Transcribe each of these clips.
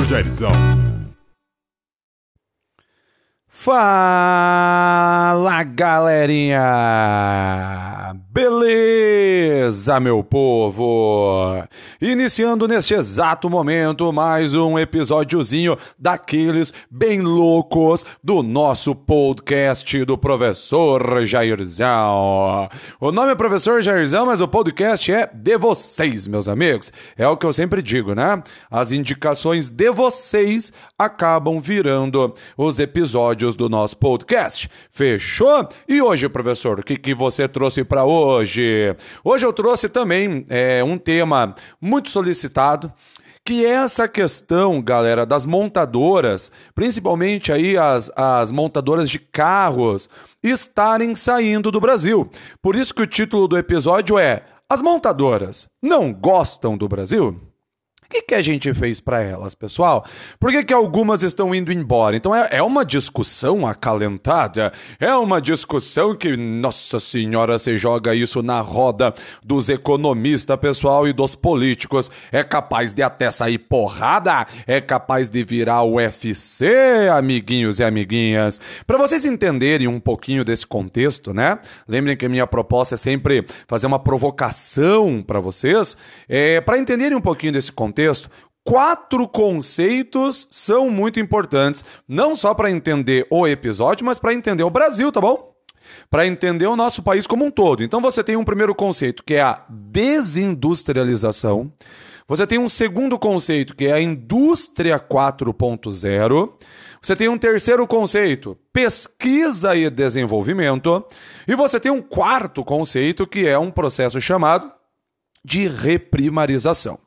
Professor Jairzão. Fala galerinha! Beleza, meu povo? Iniciando neste exato momento mais um episódiozinho daqueles bem loucos do nosso podcast do Professor Jairzão. O nome é Professor Jairzão, mas o podcast é de vocês, meus amigos. É o que eu sempre digo, né? As indicações de vocês acabam virando os episódios do nosso podcast. Fechou? E hoje, professor, o que, que você trouxe para hoje? Hoje eu trouxe também é, um tema muito solicitado que é essa questão, galera, das montadoras, principalmente aí as, as montadoras de carros, estarem saindo do Brasil. Por isso que o título do episódio é As montadoras não gostam do Brasil? O que, que a gente fez para elas, pessoal? Por que, que algumas estão indo embora? Então é, é uma discussão acalentada, é uma discussão que, nossa senhora, você joga isso na roda dos economistas, pessoal, e dos políticos. É capaz de até sair porrada, é capaz de virar UFC, amiguinhos e amiguinhas. Para vocês entenderem um pouquinho desse contexto, né? Lembrem que a minha proposta é sempre fazer uma provocação para vocês, é, para entenderem um pouquinho desse contexto texto, quatro conceitos são muito importantes, não só para entender o episódio, mas para entender o Brasil, tá bom? Para entender o nosso país como um todo. Então você tem um primeiro conceito que é a desindustrialização. Você tem um segundo conceito que é a indústria 4.0. Você tem um terceiro conceito, pesquisa e desenvolvimento. E você tem um quarto conceito que é um processo chamado de reprimarização.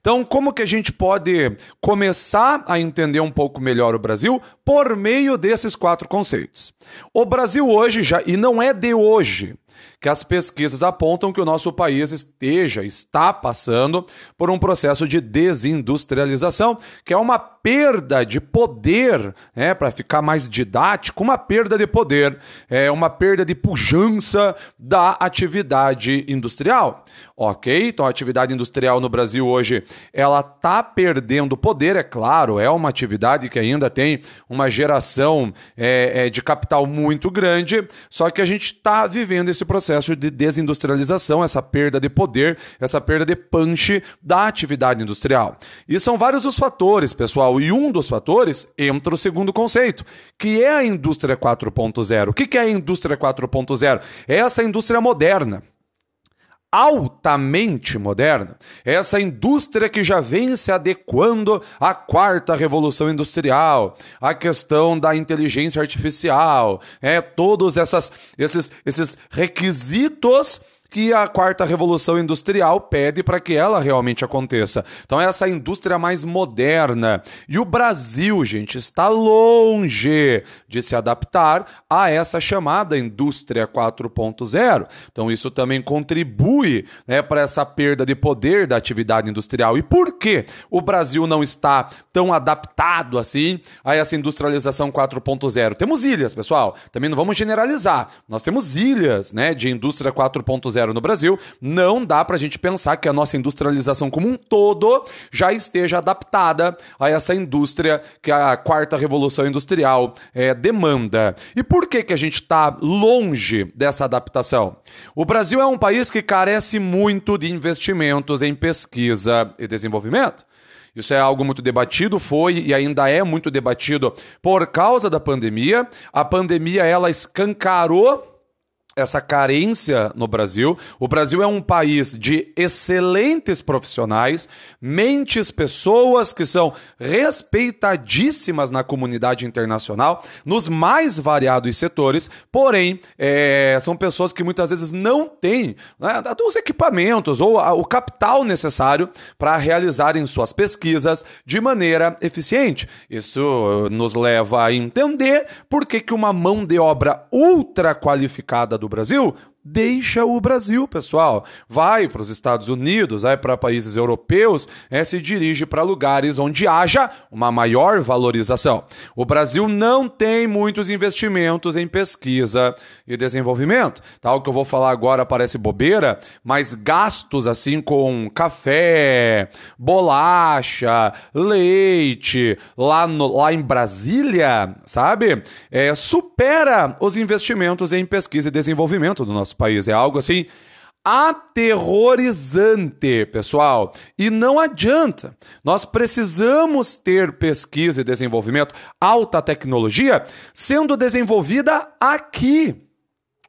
Então, como que a gente pode começar a entender um pouco melhor o Brasil por meio desses quatro conceitos? O Brasil hoje já e não é de hoje, que as pesquisas apontam que o nosso país esteja, está passando por um processo de desindustrialização, que é uma perda de poder, né, para ficar mais didático, uma perda de poder, é uma perda de pujança da atividade industrial. Ok? Então a atividade industrial no Brasil hoje ela está perdendo poder, é claro, é uma atividade que ainda tem uma geração é, é, de capital muito grande, só que a gente está vivendo esse processo de desindustrialização, essa perda de poder, essa perda de punch da atividade industrial. E são vários os fatores, pessoal, e um dos fatores entra o segundo conceito, que é a indústria 4.0. O que é a indústria 4.0? É essa indústria moderna altamente moderna, essa indústria que já vem se adequando à quarta revolução industrial, à questão da inteligência artificial, é todos essas, esses, esses requisitos que a quarta revolução industrial pede para que ela realmente aconteça. Então, é essa indústria mais moderna. E o Brasil, gente, está longe de se adaptar a essa chamada indústria 4.0. Então, isso também contribui né, para essa perda de poder da atividade industrial. E por que o Brasil não está tão adaptado assim a essa industrialização 4.0? Temos ilhas, pessoal. Também não vamos generalizar. Nós temos ilhas né, de indústria 4.0 no Brasil, não dá para a gente pensar que a nossa industrialização como um todo já esteja adaptada a essa indústria que a quarta revolução industrial é, demanda. E por que, que a gente está longe dessa adaptação? O Brasil é um país que carece muito de investimentos em pesquisa e desenvolvimento. Isso é algo muito debatido, foi e ainda é muito debatido por causa da pandemia. A pandemia ela escancarou essa carência no Brasil. O Brasil é um país de excelentes profissionais, mentes, pessoas que são respeitadíssimas na comunidade internacional, nos mais variados setores, porém, é, são pessoas que muitas vezes não têm né, os equipamentos ou a, o capital necessário para realizarem suas pesquisas de maneira eficiente. Isso nos leva a entender por que, que uma mão de obra ultra qualificada do Brasil deixa o Brasil, pessoal. Vai para os Estados Unidos, vai para países europeus, é, se dirige para lugares onde haja uma maior valorização. O Brasil não tem muitos investimentos em pesquisa e desenvolvimento. Tá, que eu vou falar agora parece bobeira, mas gastos assim com café, bolacha, leite, lá, no, lá em Brasília, sabe? É, supera os investimentos em pesquisa e desenvolvimento do nosso nosso país. É algo assim aterrorizante, pessoal. E não adianta. Nós precisamos ter pesquisa e desenvolvimento, alta tecnologia sendo desenvolvida aqui.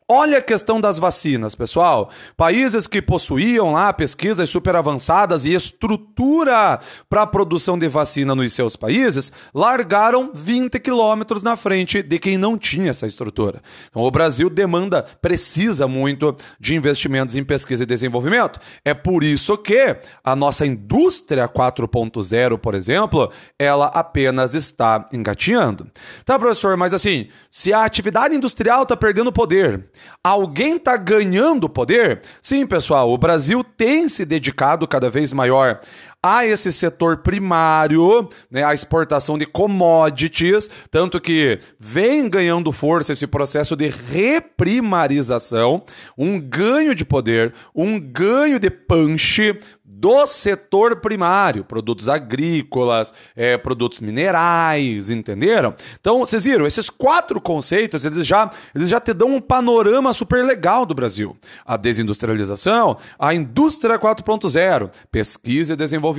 Olha a questão das vacinas, pessoal. Países que possuíam lá pesquisas super avançadas e estrutura para a produção de vacina nos seus países, largaram 20 quilômetros na frente de quem não tinha essa estrutura. Então, o Brasil demanda, precisa muito de investimentos em pesquisa e desenvolvimento. É por isso que a nossa indústria 4.0, por exemplo, ela apenas está engatinhando. Tá, professor, mas assim, se a atividade industrial está perdendo poder, Alguém está ganhando poder? Sim, pessoal, o Brasil tem se dedicado cada vez maior a esse setor primário, né, a exportação de commodities, tanto que vem ganhando força esse processo de reprimarização, um ganho de poder, um ganho de punch do setor primário, produtos agrícolas, é, produtos minerais, entenderam? Então, vocês viram, esses quatro conceitos, eles já, eles já te dão um panorama super legal do Brasil. A desindustrialização, a indústria 4.0, pesquisa e desenvolvimento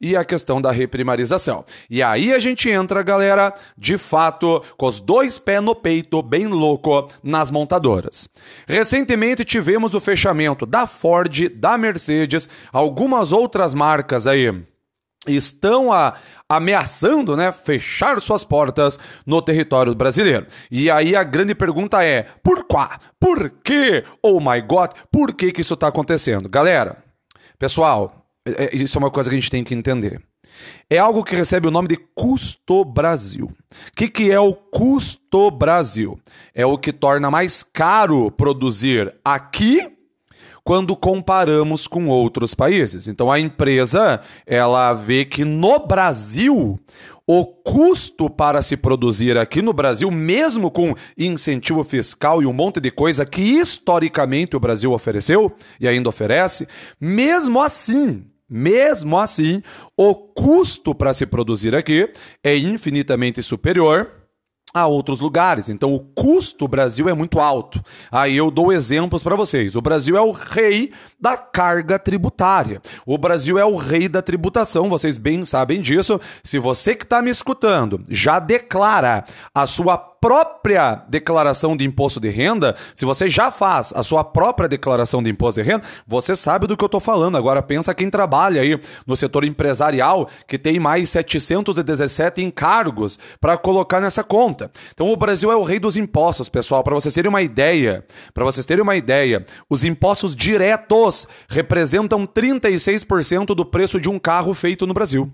e a questão da reprimarização. E aí a gente entra, galera, de fato, com os dois pés no peito, bem louco, nas montadoras. Recentemente tivemos o fechamento da Ford, da Mercedes, algumas outras marcas aí estão a, ameaçando, né, fechar suas portas no território brasileiro. E aí a grande pergunta é: por quê? Por quê? Oh my God, por que que isso está acontecendo? Galera, pessoal, isso é uma coisa que a gente tem que entender. É algo que recebe o nome de custo Brasil. O que, que é o custo Brasil? É o que torna mais caro produzir aqui quando comparamos com outros países. Então a empresa, ela vê que no Brasil o custo para se produzir aqui no Brasil, mesmo com incentivo fiscal e um monte de coisa que historicamente o Brasil ofereceu e ainda oferece, mesmo assim, mesmo assim, o custo para se produzir aqui é infinitamente superior a outros lugares. Então o custo Brasil é muito alto. Aí eu dou exemplos para vocês. O Brasil é o rei da carga tributária. O Brasil é o rei da tributação, vocês bem sabem disso. Se você que está me escutando já declara a sua própria declaração de imposto de renda, se você já faz a sua própria declaração de imposto de renda, você sabe do que eu estou falando. Agora pensa quem trabalha aí no setor empresarial, que tem mais 717 encargos para colocar nessa conta. Então o Brasil é o rei dos impostos, pessoal. Para vocês terem uma ideia, para vocês terem uma ideia, os impostos diretos representam 36% do preço de um carro feito no Brasil.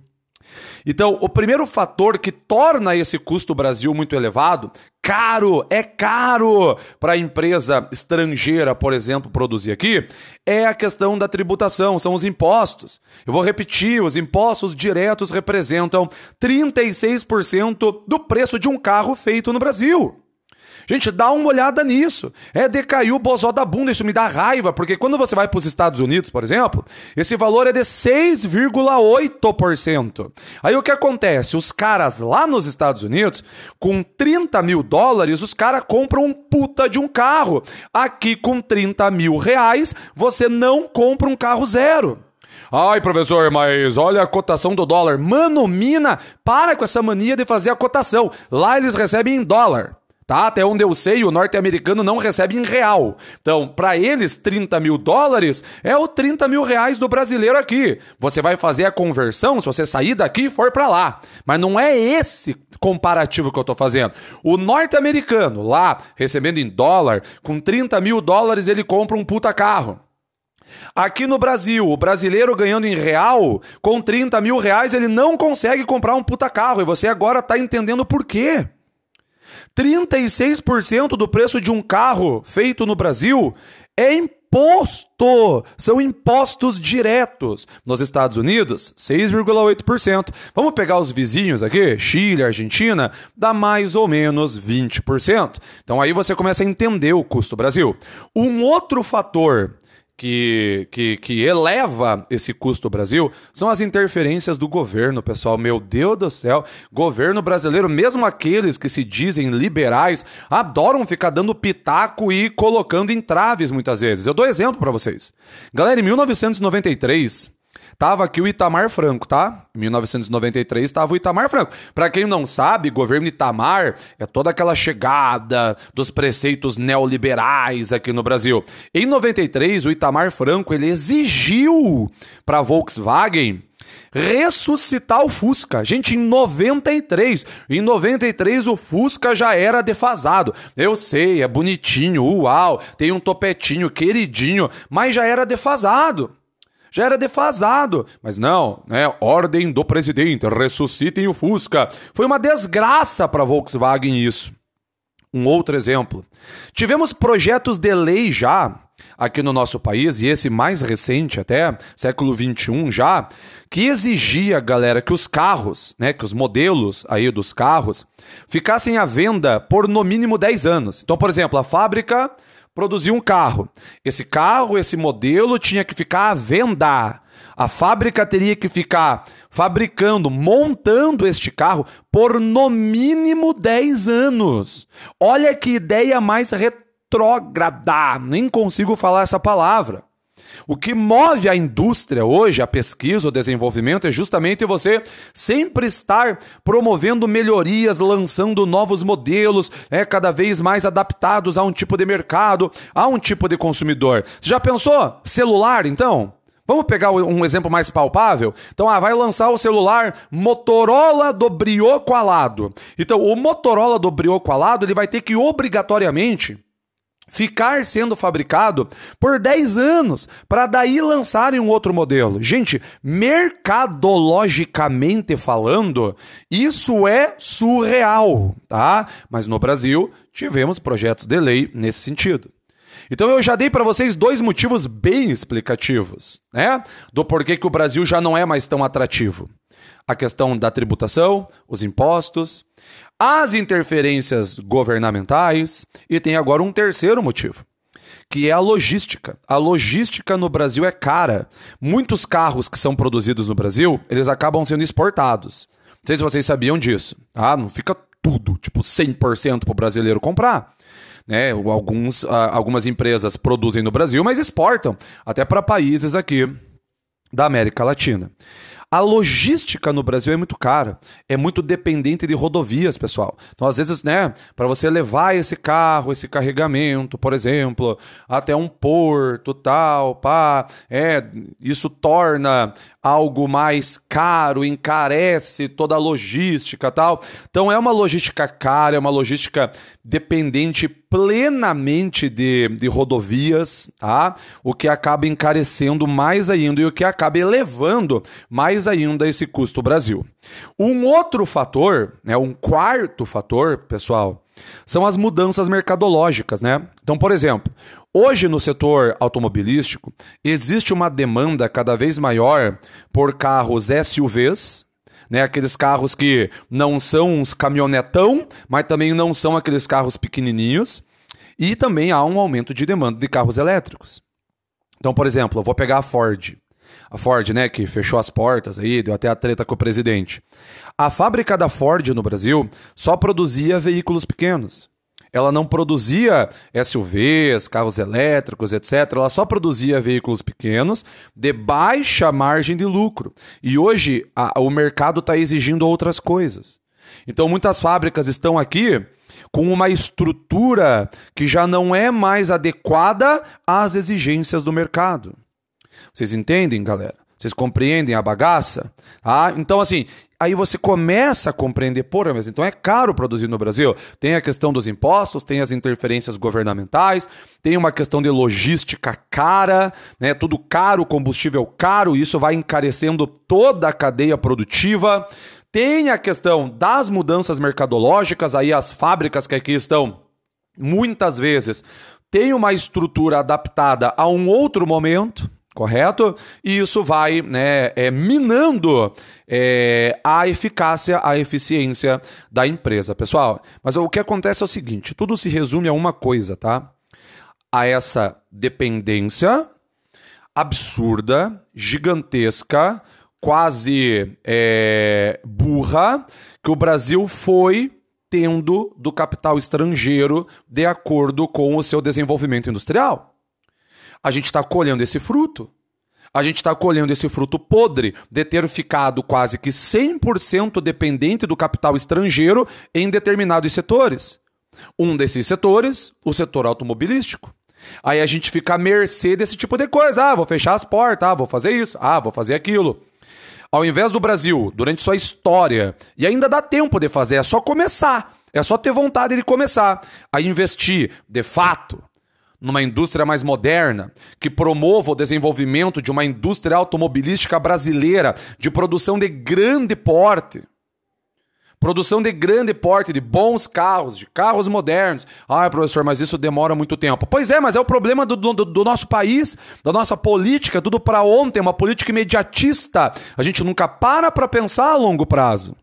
Então, o primeiro fator que torna esse custo Brasil muito elevado, caro, é caro para a empresa estrangeira, por exemplo, produzir aqui, é a questão da tributação, são os impostos. Eu vou repetir, os impostos diretos representam 36% do preço de um carro feito no Brasil. Gente, dá uma olhada nisso. É decaiu o bozó da bunda, isso me dá raiva, porque quando você vai para os Estados Unidos, por exemplo, esse valor é de 6,8%. Aí o que acontece? Os caras lá nos Estados Unidos, com 30 mil dólares, os caras compram um puta de um carro. Aqui, com 30 mil reais, você não compra um carro zero. Ai, professor, mas olha a cotação do dólar. Mano, mina, para com essa mania de fazer a cotação. Lá eles recebem em dólar. Tá? Até onde eu sei, o norte-americano não recebe em real. Então, para eles, 30 mil dólares é o 30 mil reais do brasileiro aqui. Você vai fazer a conversão se você sair daqui e for para lá. Mas não é esse comparativo que eu tô fazendo. O norte-americano, lá, recebendo em dólar, com 30 mil dólares, ele compra um puta carro. Aqui no Brasil, o brasileiro ganhando em real, com 30 mil reais, ele não consegue comprar um puta carro. E você agora tá entendendo por quê. 36% do preço de um carro feito no Brasil é imposto. São impostos diretos. Nos Estados Unidos, 6,8%. Vamos pegar os vizinhos aqui, Chile, Argentina, dá mais ou menos 20%. Então aí você começa a entender o custo Brasil. Um outro fator que, que, que eleva esse custo do Brasil são as interferências do governo, pessoal. Meu Deus do céu, governo brasileiro, mesmo aqueles que se dizem liberais, adoram ficar dando pitaco e colocando entraves muitas vezes. Eu dou exemplo para vocês. Galera, em 1993, Tava aqui o Itamar Franco, tá? Em 1993 estava o Itamar Franco. Para quem não sabe, governo Itamar é toda aquela chegada dos preceitos neoliberais aqui no Brasil. Em 93, o Itamar Franco ele exigiu para Volkswagen ressuscitar o Fusca. Gente, em 93, em 93 o Fusca já era defasado. Eu sei, é bonitinho, uau, tem um topetinho queridinho, mas já era defasado já era defasado. Mas não, né? Ordem do presidente, ressuscitem o Fusca. Foi uma desgraça para a Volkswagen isso. Um outro exemplo. Tivemos projetos de lei já aqui no nosso país, e esse mais recente até, século 21 já, que exigia, galera, que os carros, né, que os modelos aí dos carros ficassem à venda por no mínimo 10 anos. Então, por exemplo, a fábrica produzir um carro. Esse carro, esse modelo tinha que ficar à venda. A fábrica teria que ficar fabricando, montando este carro por no mínimo 10 anos. Olha que ideia mais retrógrada. Nem consigo falar essa palavra. O que move a indústria hoje, a pesquisa, o desenvolvimento, é justamente você sempre estar promovendo melhorias, lançando novos modelos, é, cada vez mais adaptados a um tipo de mercado, a um tipo de consumidor. Você já pensou? Celular, então? Vamos pegar um exemplo mais palpável? Então, ah, vai lançar o celular Motorola do Brioco Alado. Então, o Motorola do Brioco Alado, ele vai ter que obrigatoriamente ficar sendo fabricado por 10 anos para daí lançarem um outro modelo. Gente, mercadologicamente falando, isso é surreal, tá? Mas no Brasil tivemos projetos de lei nesse sentido. Então eu já dei para vocês dois motivos bem explicativos, né? Do porquê que o Brasil já não é mais tão atrativo. A questão da tributação, os impostos, as interferências governamentais e tem agora um terceiro motivo, que é a logística. A logística no Brasil é cara. Muitos carros que são produzidos no Brasil, eles acabam sendo exportados. Não sei se vocês sabiam disso. Ah, não fica tudo, tipo 100% para o brasileiro comprar. Né? Alguns, algumas empresas produzem no Brasil, mas exportam até para países aqui da América Latina. A logística no Brasil é muito cara, é muito dependente de rodovias, pessoal. Então, às vezes, né, para você levar esse carro, esse carregamento, por exemplo, até um porto, tal, pá, é, isso torna algo mais caro, encarece toda a logística, tal. Então, é uma logística cara, é uma logística dependente plenamente de, de rodovias, tá? O que acaba encarecendo mais ainda e o que acaba elevando mais ainda esse custo Brasil. Um outro fator, né, um quarto fator, pessoal, são as mudanças mercadológicas, né? Então, por exemplo, hoje no setor automobilístico existe uma demanda cada vez maior por carros SUVs, né? Aqueles carros que não são uns caminhonetão, mas também não são aqueles carros pequenininhos. E também há um aumento de demanda de carros elétricos. Então, por exemplo, eu vou pegar a Ford. A Ford, né, que fechou as portas aí, deu até a treta com o presidente. A fábrica da Ford no Brasil só produzia veículos pequenos. Ela não produzia SUVs, carros elétricos, etc. Ela só produzia veículos pequenos de baixa margem de lucro. E hoje a, o mercado está exigindo outras coisas. Então muitas fábricas estão aqui com uma estrutura que já não é mais adequada às exigências do mercado. Vocês entendem, galera? Vocês compreendem a bagaça? Ah, então assim, aí você começa a compreender, porra, mas então é caro produzir no Brasil. Tem a questão dos impostos, tem as interferências governamentais, tem uma questão de logística cara, né? Tudo caro, combustível caro, isso vai encarecendo toda a cadeia produtiva. Tem a questão das mudanças mercadológicas, aí as fábricas que aqui estão muitas vezes tem uma estrutura adaptada a um outro momento, correto? E isso vai né, é, minando é, a eficácia, a eficiência da empresa, pessoal. Mas o que acontece é o seguinte: tudo se resume a uma coisa, tá? A essa dependência absurda, gigantesca, quase é, burra, que o Brasil foi tendo do capital estrangeiro de acordo com o seu desenvolvimento industrial. A gente está colhendo esse fruto. A gente está colhendo esse fruto podre de ter ficado quase que 100% dependente do capital estrangeiro em determinados setores. Um desses setores, o setor automobilístico. Aí a gente fica à mercê desse tipo de coisa. Ah, vou fechar as portas, ah, vou fazer isso, ah, vou fazer aquilo. Ao invés do Brasil, durante sua história, e ainda dá tempo de fazer, é só começar. É só ter vontade de começar a investir, de fato, numa indústria mais moderna, que promova o desenvolvimento de uma indústria automobilística brasileira de produção de grande porte Produção de grande porte, de bons carros, de carros modernos. Ah, professor, mas isso demora muito tempo. Pois é, mas é o problema do, do, do nosso país, da nossa política, tudo para ontem, uma política imediatista. A gente nunca para para pensar a longo prazo.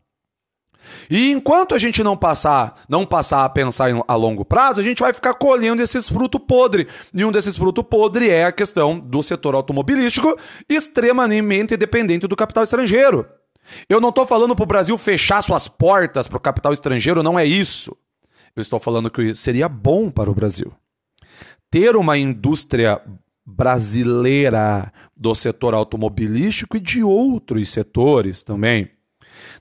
E enquanto a gente não passar, não passar a pensar a longo prazo, a gente vai ficar colhendo esses frutos podres. E um desses frutos podres é a questão do setor automobilístico, extremamente dependente do capital estrangeiro. Eu não estou falando para o Brasil fechar suas portas para o capital estrangeiro, não é isso. Eu estou falando que seria bom para o Brasil ter uma indústria brasileira do setor automobilístico e de outros setores também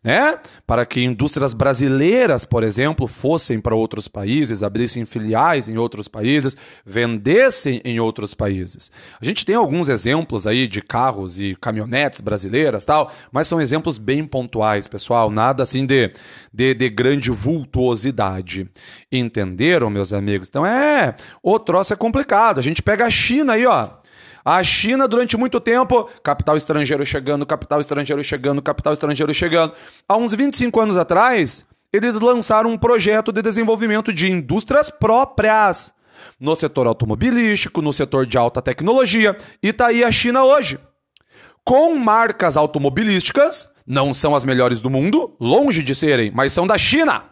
né? Para que indústrias brasileiras, por exemplo, fossem para outros países, abrissem filiais em outros países, vendessem em outros países. A gente tem alguns exemplos aí de carros e caminhonetes brasileiras, tal, mas são exemplos bem pontuais, pessoal, nada assim de, de, de grande vultuosidade. Entenderam, meus amigos? Então é, o troço é complicado. A gente pega a China aí, ó. A China, durante muito tempo, capital estrangeiro chegando, capital estrangeiro chegando, capital estrangeiro chegando. Há uns 25 anos atrás, eles lançaram um projeto de desenvolvimento de indústrias próprias no setor automobilístico, no setor de alta tecnologia, e tá aí a China hoje. Com marcas automobilísticas, não são as melhores do mundo, longe de serem, mas são da China.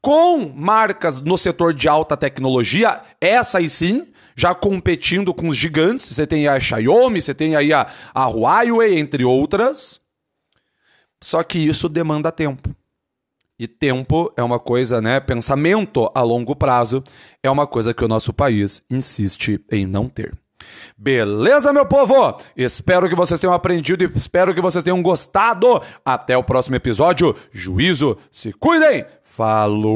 Com marcas no setor de alta tecnologia, essas sim, já competindo com os gigantes. Você tem a Xiaomi, você tem aí a, a Huawei, entre outras. Só que isso demanda tempo. E tempo é uma coisa, né? Pensamento a longo prazo é uma coisa que o nosso país insiste em não ter. Beleza, meu povo? Espero que vocês tenham aprendido e espero que vocês tenham gostado. Até o próximo episódio. Juízo, se cuidem! Falou!